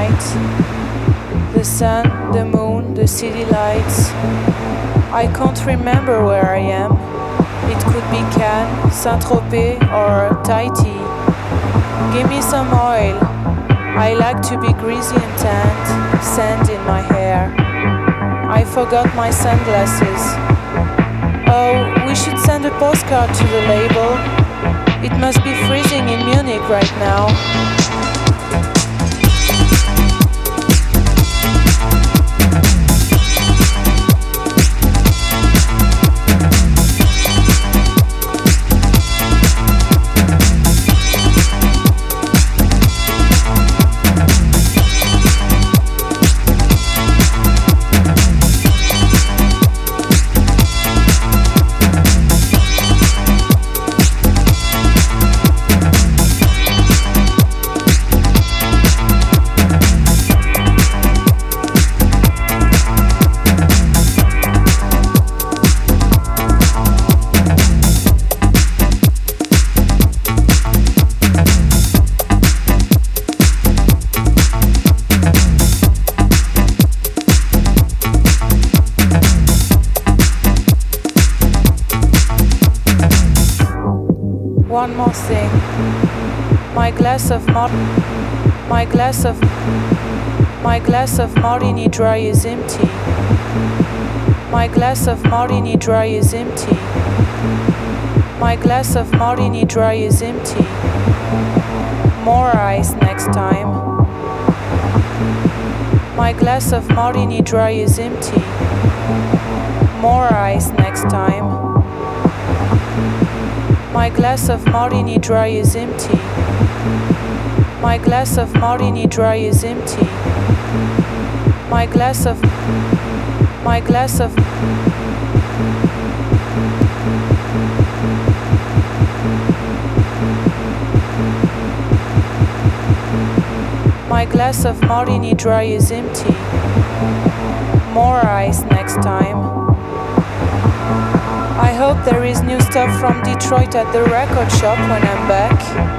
night, the sun, the moon, the city lights. I can't remember where I am. It could be Cannes, Saint Tropez, or Tahiti. Give me some oil. I like to be greasy and tanned, sand in my hair. I forgot my sunglasses. Oh, we should send a postcard to the label. It must be freezing in Munich right now. Dry is empty. My glass of martini dry is empty. My glass of martini dry is empty. More ice next time. My glass of martini dry is empty. More ice next time. My glass of martini dry is empty. My glass of martini dry is empty. My glass of my glass of My glass of martini dry is empty. More ice next time. I hope there is new stuff from Detroit at the record shop when I'm back.